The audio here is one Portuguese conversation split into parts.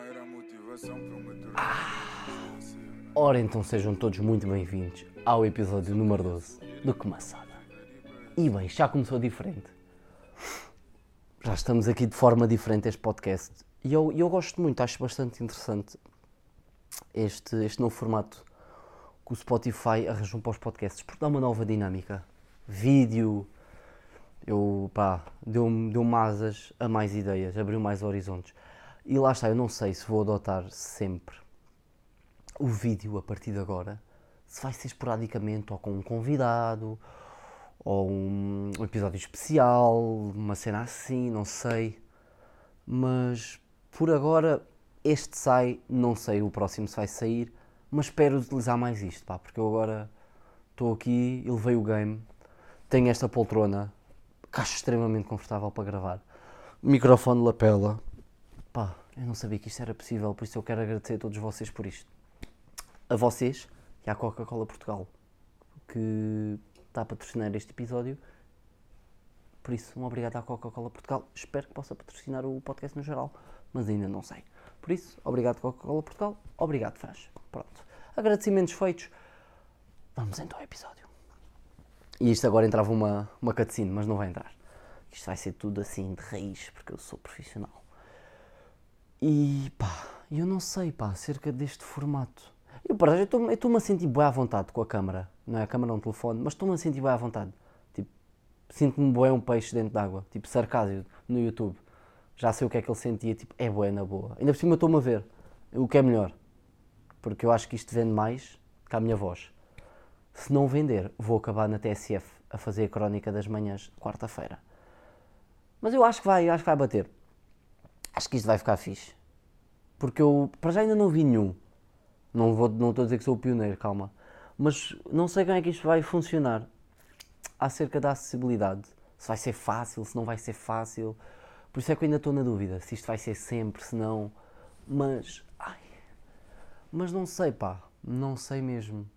uma Ora então sejam todos muito bem-vindos ao episódio número 12 do Comaçada. E bem, já começou diferente. Já estamos aqui de forma diferente este podcast. E eu, eu gosto muito, acho bastante interessante este, este novo formato que o Spotify arranjou para os podcasts, porque dá uma nova dinâmica. Vídeo, eu, pá, deu-me deu asas a mais ideias, abriu mais horizontes. E lá está, eu não sei se vou adotar sempre o vídeo a partir de agora, se vai ser esporadicamente ou com um convidado, ou um, episódio especial, uma cena assim, não sei. Mas por agora este sai, não sei o próximo se vai sair, mas espero utilizar mais isto, pá, porque eu agora estou aqui, elevei o game, tenho esta poltrona, que acho extremamente confortável para gravar, microfone lapela, pá, eu não sabia que isto era possível, por isso eu quero agradecer a todos vocês por isto. A vocês e à Coca-Cola Portugal, que está a patrocinar este episódio. Por isso, um obrigado à Coca-Cola Portugal. Espero que possa patrocinar o podcast no geral, mas ainda não sei. Por isso, obrigado Coca-Cola Portugal, obrigado Fãs. Pronto. Agradecimentos feitos. Vamos então ao episódio. E isto agora entrava uma, uma cutscene, mas não vai entrar. Isto vai ser tudo assim de raiz, porque eu sou profissional. E pá, eu não sei pá, acerca deste formato. Eu, para já, estou-me a sentir bem à vontade com a câmara. Não é a câmara, é um telefone, mas estou-me a sentir bem à vontade. Tipo, sinto-me bem um peixe dentro d'água. Tipo, sarcásio no YouTube. Já sei o que é que ele sentia, tipo, é boa, na boa. Ainda por cima estou-me a ver. O que é melhor. Porque eu acho que isto vende mais que a minha voz. Se não vender, vou acabar na TSF a fazer a crónica das manhãs quarta-feira. Mas eu acho que vai, acho que vai bater. Acho que isto vai ficar fixe. Porque eu, para já ainda não vi nenhum. Não, vou, não estou a dizer que sou o pioneiro, calma. Mas não sei como é que isto vai funcionar acerca da acessibilidade. Se vai ser fácil, se não vai ser fácil. Por isso é que eu ainda estou na dúvida. Se isto vai ser sempre, se não. Mas. Ai. Mas não sei, pá. Não sei mesmo.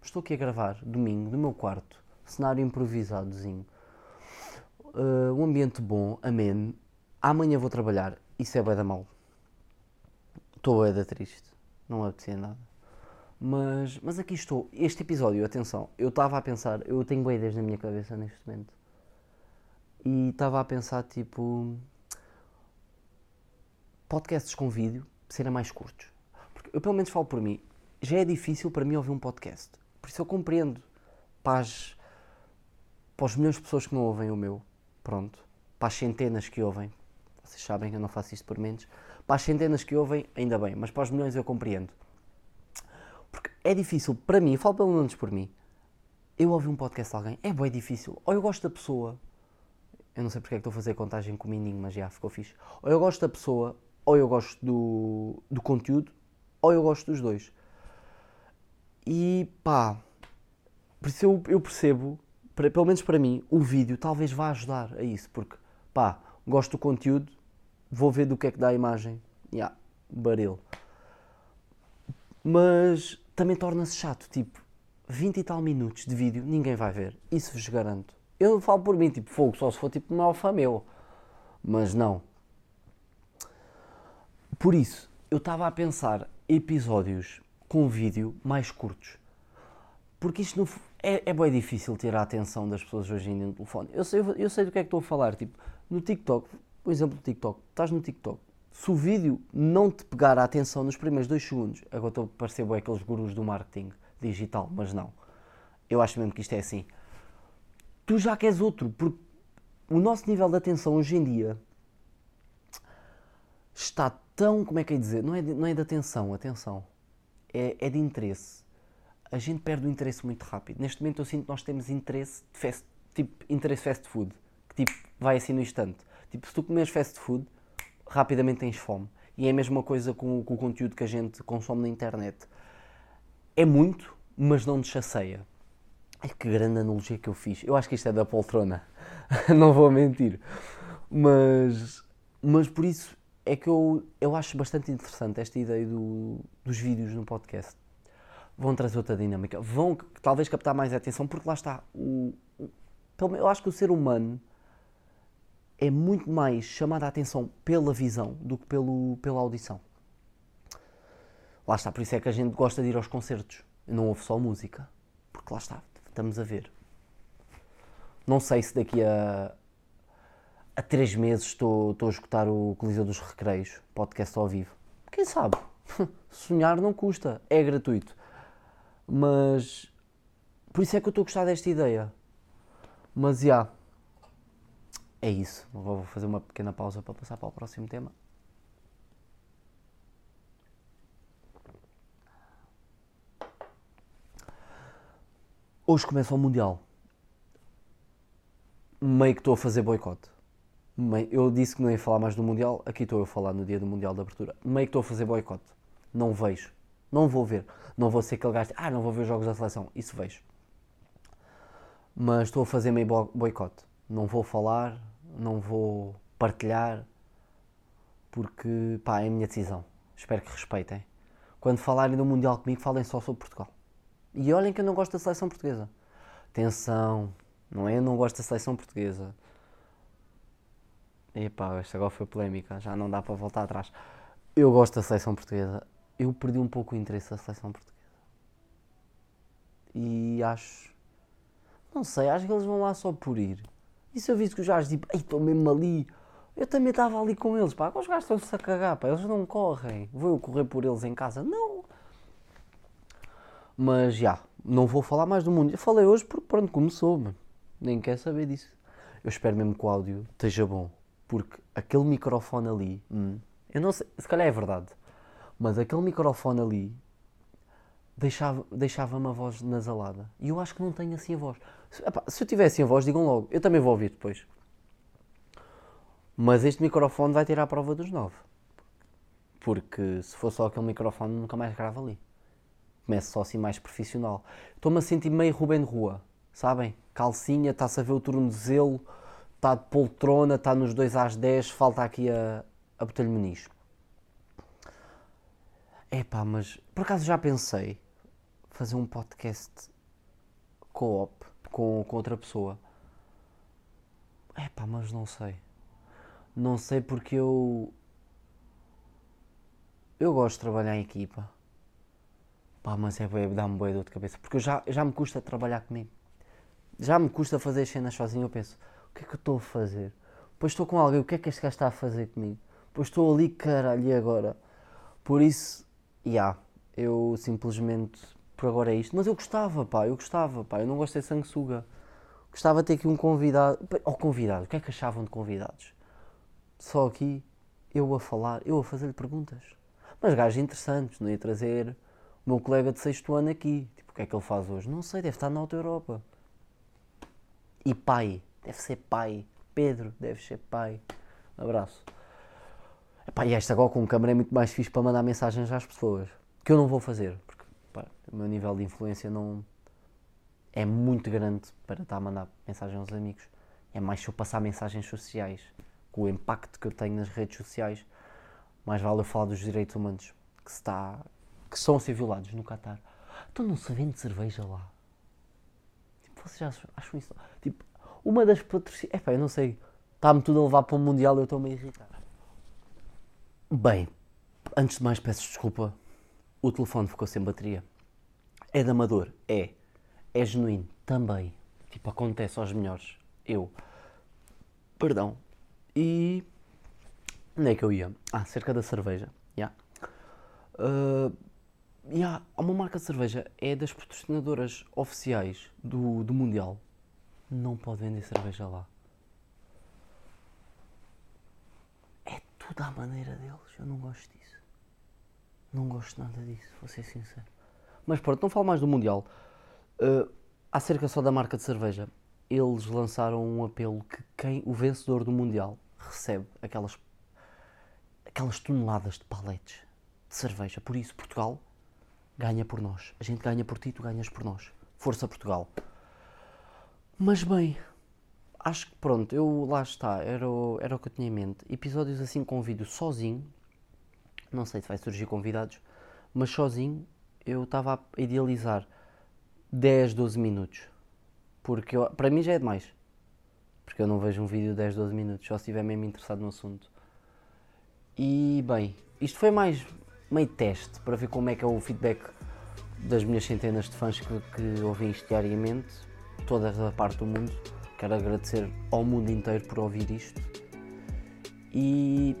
Estou aqui a gravar, domingo, do meu quarto. Cenário improvisadozinho. Uh, um ambiente bom, ameno. Amanhã vou trabalhar. Isso é bem da mal. Estou bem da triste. Não apetecia nada. Mas, mas aqui estou. Este episódio, atenção, eu estava a pensar, eu tenho boas ideias na minha cabeça neste momento. E estava a pensar, tipo, podcasts com vídeo serem mais curtos. Porque eu, pelo menos, falo por mim, já é difícil para mim ouvir um podcast. Por isso eu compreendo para, as, para os milhões de pessoas que não ouvem o meu, pronto, para as centenas que ouvem, vocês sabem eu não faço isto por menos, para as centenas que ouvem, ainda bem, mas para os milhões eu compreendo. Porque é difícil, para mim, falo pelo menos por mim, eu ouvi um podcast de alguém, é bem difícil. Ou eu gosto da pessoa, eu não sei porque é que estou a fazer contagem com o menino, mas já ficou fixe. Ou eu gosto da pessoa, ou eu gosto do, do conteúdo, ou eu gosto dos dois. E pá, por isso eu, eu percebo, pelo menos para mim, o vídeo talvez vá ajudar a isso, porque pá, gosto do conteúdo, vou ver do que é que dá a imagem. Yeah, baril. Mas também torna-se chato, tipo, 20 e tal minutos de vídeo, ninguém vai ver. Isso vos garanto. Eu falo por mim, tipo, fogo, só se for tipo um alfa meu. Mas não. Por isso, eu estava a pensar episódios com vídeo mais curtos. Porque isto não, é, é bem difícil ter a atenção das pessoas hoje em dia no telefone. Eu sei, eu sei do que é que estou a falar. Tipo, no TikTok, por exemplo, no TikTok, estás no TikTok, se o vídeo não te pegar a atenção nos primeiros dois segundos, agora estou a parecer bem aqueles gurus do marketing digital, mas não. Eu acho mesmo que isto é assim. Tu já queres outro, porque o nosso nível de atenção hoje em dia está tão, como é que é dizer, não é de, não é de atenção, atenção, é, é de interesse. A gente perde o interesse muito rápido. Neste momento eu sinto que nós temos interesse de fast, tipo, interesse fast food, que tipo, vai assim no instante. Tipo, se tu comes fast food, rapidamente tens fome. E é a mesma coisa com, com o conteúdo que a gente consome na internet. É muito, mas não te chasseia. Ai, que grande analogia que eu fiz. Eu acho que isto é da poltrona. não vou mentir. Mas, mas por isso é que eu, eu acho bastante interessante esta ideia do, dos vídeos no podcast. Vão trazer outra dinâmica. Vão talvez captar mais atenção, porque lá está. O, o, eu acho que o ser humano é muito mais chamada a atenção pela visão do que pelo, pela audição. Lá está, por isso é que a gente gosta de ir aos concertos. Não ouve só música. Porque lá está, estamos a ver. Não sei se daqui a, a três meses estou, estou a escutar o Coliseu dos Recreios, podcast ao vivo. Quem sabe? Sonhar não custa, é gratuito. Mas por isso é que eu estou a gostar desta ideia. Mas já. Yeah, é isso. Vou fazer uma pequena pausa para passar para o próximo tema. Hoje começa o Mundial. Meio que estou a fazer boicote. Eu disse que não ia falar mais do Mundial, aqui estou a falar no dia do Mundial de Abertura. Meio que estou a fazer boicote. Não vejo. Não vou ver. Não vou ser aquele gajo. Ah, não vou ver os jogos da seleção. Isso vejo. Mas estou a fazer meio boicote. Não vou falar, não vou partilhar, porque pá, é a minha decisão. Espero que respeitem. Quando falarem do Mundial comigo, falem só sobre Portugal. E olhem que eu não gosto da seleção portuguesa. Atenção, não é? Eu não gosto da seleção portuguesa. Epá, esta agora foi polémica, já não dá para voltar atrás. Eu gosto da seleção portuguesa. Eu perdi um pouco o interesse da seleção portuguesa. E acho. Não sei, acho que eles vão lá só por ir. E se eu visse que os gajos, tipo, ei, estou mesmo ali. Eu também estava ali com eles, pá. Os gajos estão-se a cagar, pá. Eles não correm. Vou eu correr por eles em casa? Não. Mas já, não vou falar mais do mundo. Eu falei hoje porque pronto, começou, mano. Nem quer saber disso. Eu espero mesmo que o áudio esteja bom. Porque aquele microfone ali, hum, eu não sei, se calhar é verdade, mas aquele microfone ali deixava-me deixava a voz nasalada. E eu acho que não tenho assim a voz. Epá, se eu tivesse a voz, digam logo. Eu também vou ouvir depois. Mas este microfone vai tirar a prova dos nove. Porque se for só aquele microfone, nunca mais grava ali. Começo só assim mais profissional. Estou-me a sentir meio Rubem de Rua, sabem? Calcinha, está-se a ver o turno de zelo, está de poltrona, está nos 2 às 10, falta aqui a, a Botelho Muniz. Epá, mas por acaso já pensei fazer um podcast co-op com, com outra pessoa. Epá, mas não sei. Não sei porque eu. Eu gosto de trabalhar em equipa. Pá, mas é dá-me boa dor de cabeça. Porque eu já, já me custa trabalhar comigo. Já me custa fazer as cenas sozinho. Eu penso, o que é que eu estou a fazer? Depois estou com alguém, o que é que este gajo está a fazer comigo? Depois estou ali, caralho, e agora? Por isso, já, yeah, eu simplesmente, por agora é isto. Mas eu gostava, pá, eu gostava, pá, eu não gosto de ser sanguessuga. Gostava de ter aqui um convidado. Ó, oh, convidado, o que é que achavam de convidados? Só aqui, eu a falar, eu a fazer-lhe perguntas. Mas gajos interessantes, não ia trazer o meu colega de sexto ano aqui. Tipo, o que é que ele faz hoje? Não sei, deve estar na Alta Europa. E pai, deve ser pai. Pedro, deve ser pai. Abraço. Epá, e esta agora com câmera é muito mais fixe para mandar mensagens às pessoas. Que eu não vou fazer, o meu nível de influência não é muito grande para estar a mandar mensagens aos amigos. É mais se eu passar mensagens sociais. Com o impacto que eu tenho nas redes sociais, mais vale eu falar dos direitos humanos. Que está que são a ser violados no Qatar. Então não se vende cerveja lá. Tipo, vocês acham, acham isso? Tipo, uma das patrocínios. É eu não sei. Está-me tudo a levar para o Mundial e eu estou-me a irritar. Bem, antes de mais peço desculpa. O telefone ficou sem bateria. É de amador? É. É genuíno? Também. Tipo, acontece aos melhores. Eu. Perdão. E. Onde é que eu ia? Ah, cerca da cerveja. Yeah. Uh, yeah, uma marca de cerveja, é das patrocinadoras oficiais do, do Mundial. Não pode vender cerveja lá. É tudo à maneira deles. Eu não gosto disso. Não gosto nada disso, vou ser sincero. Mas pronto, não falo mais do Mundial. Uh, acerca só da marca de cerveja, eles lançaram um apelo que quem o vencedor do Mundial recebe aquelas, aquelas toneladas de paletes de cerveja. Por isso, Portugal ganha por nós. A gente ganha por ti, tu ganhas por nós. Força Portugal. Mas bem, acho que pronto, eu lá está, era o, era o que eu tinha em mente. Episódios assim com vídeo sozinho, não sei se vai surgir convidados, mas sozinho eu estava a idealizar 10, 12 minutos. Porque eu, para mim já é demais. Porque eu não vejo um vídeo de 10, 12 minutos, só se estiver mesmo interessado no assunto. E bem, isto foi mais meio teste para ver como é que é o feedback das minhas centenas de fãs que, que ouvem isto diariamente, toda a parte do mundo. Quero agradecer ao mundo inteiro por ouvir isto. E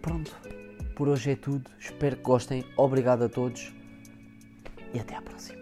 pronto, por hoje é tudo. Espero que gostem. Obrigado a todos e até à próxima.